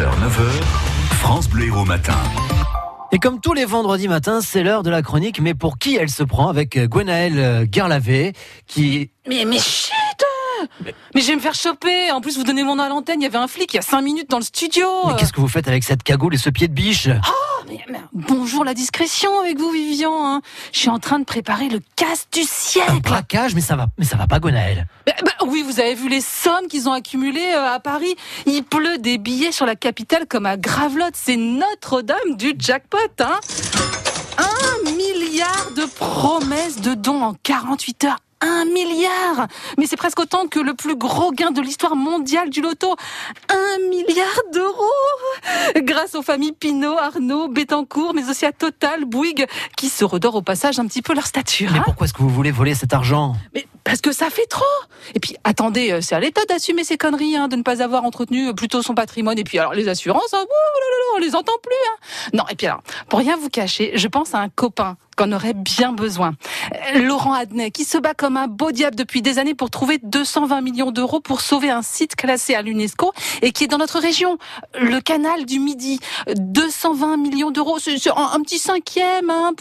9h, France Bleu Héros Matin. Et comme tous les vendredis matins, c'est l'heure de la chronique, mais pour qui elle se prend avec Gwenaëlle Garlavé, qui... Mais, mais chut mais... je vais me faire choper. En plus, vous donnez mon nom à l'antenne. Il y avait un flic il y a 5 minutes dans le studio. Mais qu'est-ce que vous faites avec cette cagoule et ce pied de biche? Oh, mais, bonjour la discrétion avec vous, Vivian. Hein. Je suis en train de préparer le casse du siècle. Un braquage, mais ça va, mais ça va pas, Gwenaëlle. Bah, oui, vous avez vu les sommes qu'ils ont accumulées euh, à Paris. Il pleut des billets sur la capitale comme à Gravelotte. C'est Notre-Dame du jackpot, hein. Un milliard de promesses de dons en 48 heures un milliard Mais c'est presque autant que le plus gros gain de l'histoire mondiale du loto. Un milliard d'euros Grâce aux familles Pinot, Arnaud, Bettencourt, mais aussi à Total, Bouygues, qui se redorent au passage un petit peu leur stature. Mais hein. pourquoi est-ce que vous voulez voler cet argent? Mais parce que ça fait trop Et puis, attendez, euh, c'est à l'État d'assumer ces conneries, hein, de ne pas avoir entretenu euh, plutôt son patrimoine. Et puis, alors, les assurances, hein, on les entend plus. Hein. Non, et puis alors, pour rien vous cacher, je pense à un copain qu'on aurait bien besoin. Laurent Adnet, qui se bat comme un beau diable depuis des années pour trouver 220 millions d'euros pour sauver un site classé à l'UNESCO et qui est dans notre région, le canal du Midi. 220 millions d'euros, un, petit cinquième. Hein,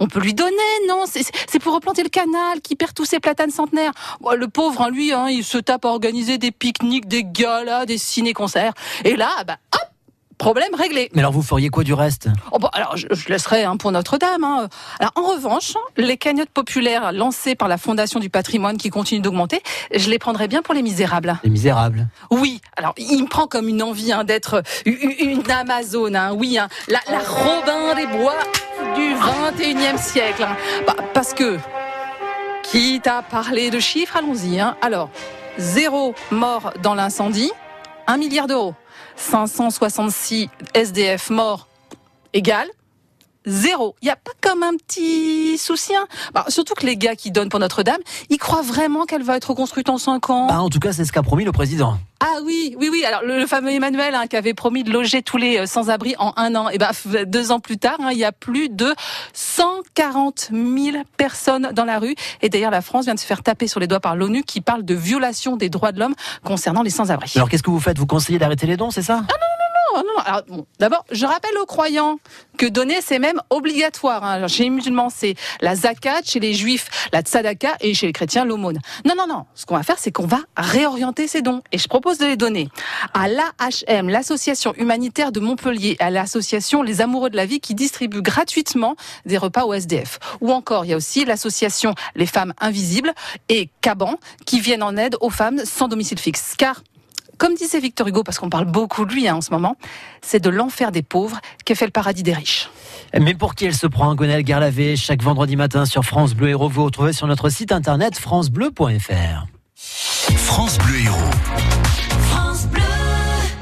on peut lui donner, non? C'est pour replanter le canal qui perd tous ses platanes centenaires. le pauvre, hein, lui, hein, il se tape à organiser des pique-niques, des galas, des ciné-concerts. Et là, bah, hop Problème réglé. Mais alors vous feriez quoi du reste? Oh bon, Alors je, je laisserai hein, pour Notre-Dame. Hein. Alors en revanche, les cagnottes populaires lancées par la Fondation du patrimoine qui continuent d'augmenter, je les prendrais bien pour les misérables. Les misérables Oui. Alors il me prend comme une envie hein, d'être une Amazone. Hein. Oui. La, la Robin des Bois du 21e siècle. Bah, parce que, quitte à parler de chiffres, allons-y. Alors, zéro mort dans l'incendie, un milliard d'euros. 566 SDF morts égale zéro. Il n'y a pas comme un petit souci. Hein bah, surtout que les gars qui donnent pour Notre-Dame, ils croient vraiment qu'elle va être reconstruite en 5 ans. Bah, en tout cas, c'est ce qu'a promis le président. Ah oui, oui, oui. Alors le, fameux Emmanuel hein, qui avait promis de loger tous les euh, sans-abri en un an. Et eh ben deux ans plus tard, hein, il y a plus de 140 000 personnes dans la rue. Et d'ailleurs, la France vient de se faire taper sur les doigts par l'ONU qui parle de violation des droits de l'homme concernant les sans-abri. Alors qu'est-ce que vous faites? Vous conseillez d'arrêter les dons, c'est ça? Ah, non, non, D'abord, je rappelle aux croyants que donner, c'est même obligatoire. Hein. chez les musulmans, c'est la zakat, chez les juifs, la tzedaka, et chez les chrétiens, l'aumône. Non, non, non. Ce qu'on va faire, c'est qu'on va réorienter ces dons. Et je propose de les donner à l'AHM, l'association humanitaire de Montpellier, à l'association Les Amoureux de la Vie, qui distribue gratuitement des repas au SDF. Ou encore, il y a aussi l'association Les Femmes Invisibles et Caban, qui viennent en aide aux femmes sans domicile fixe. Car comme disait Victor Hugo, parce qu'on parle beaucoup de lui hein, en ce moment, c'est de l'enfer des pauvres qu'est fait le paradis des riches. Mais pour qui elle se prend, Gonel Garlavé, chaque vendredi matin sur France Bleu Héros, vous retrouvez sur notre site internet francebleu.fr. France Bleu Héros.